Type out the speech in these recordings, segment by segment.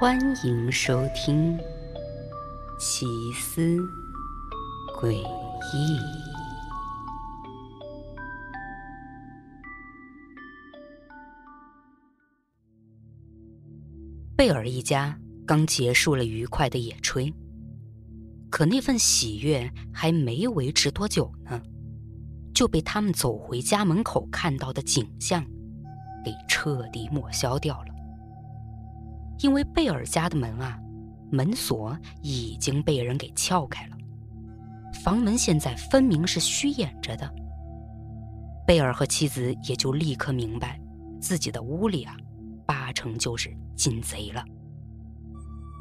欢迎收听《奇思诡异》。贝尔一家刚结束了愉快的野炊，可那份喜悦还没维持多久呢，就被他们走回家门口看到的景象给彻底抹消掉了。因为贝尔家的门啊，门锁已经被人给撬开了，房门现在分明是虚掩着的。贝尔和妻子也就立刻明白，自己的屋里啊，八成就是进贼了。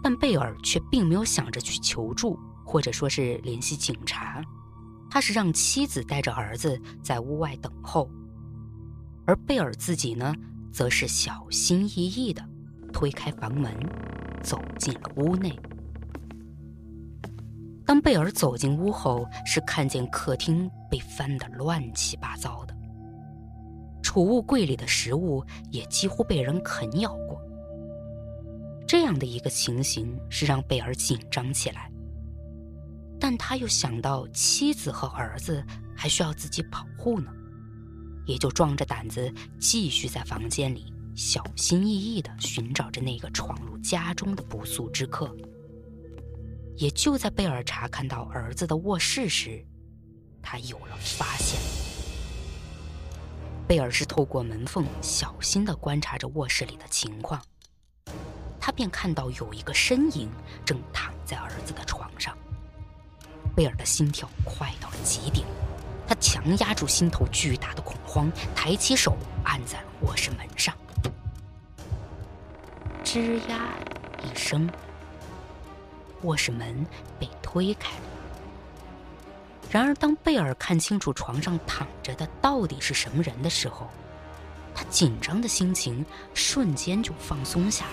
但贝尔却并没有想着去求助，或者说是联系警察，他是让妻子带着儿子在屋外等候，而贝尔自己呢，则是小心翼翼的。推开房门，走进了屋内。当贝尔走进屋后，是看见客厅被翻得乱七八糟的，储物柜里的食物也几乎被人啃咬过。这样的一个情形是让贝尔紧张起来，但他又想到妻子和儿子还需要自己保护呢，也就壮着胆子继续在房间里。小心翼翼地寻找着那个闯入家中的不速之客。也就在贝尔查看到儿子的卧室时，他有了发现。贝尔是透过门缝小心地观察着卧室里的情况，他便看到有一个身影正躺在儿子的床上。贝尔的心跳快到了极点，他强压住心头巨大的恐慌，抬起手按在卧室门上。吱呀一声，卧室门被推开了。然而，当贝尔看清楚床上躺着的到底是什么人的时候，他紧张的心情瞬间就放松下来。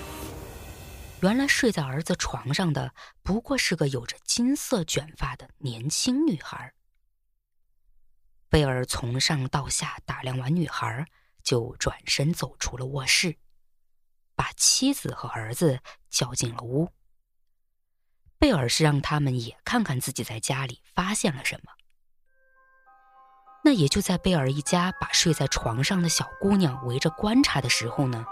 原来，睡在儿子床上的不过是个有着金色卷发的年轻女孩。贝尔从上到下打量完女孩，就转身走出了卧室。把妻子和儿子叫进了屋。贝尔是让他们也看看自己在家里发现了什么。那也就在贝尔一家把睡在床上的小姑娘围着观察的时候呢，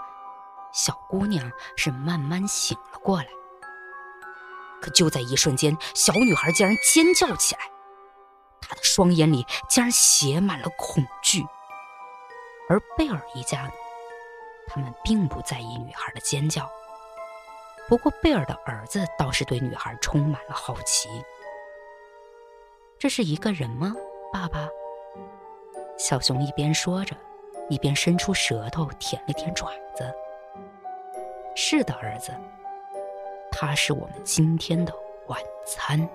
小姑娘是慢慢醒了过来。可就在一瞬间，小女孩竟然尖叫起来，她的双眼里竟然写满了恐惧。而贝尔一家呢？他们并不在意女孩的尖叫，不过贝尔的儿子倒是对女孩充满了好奇。这是一个人吗，爸爸？小熊一边说着，一边伸出舌头舔了舔爪子。是的，儿子，他是我们今天的晚餐。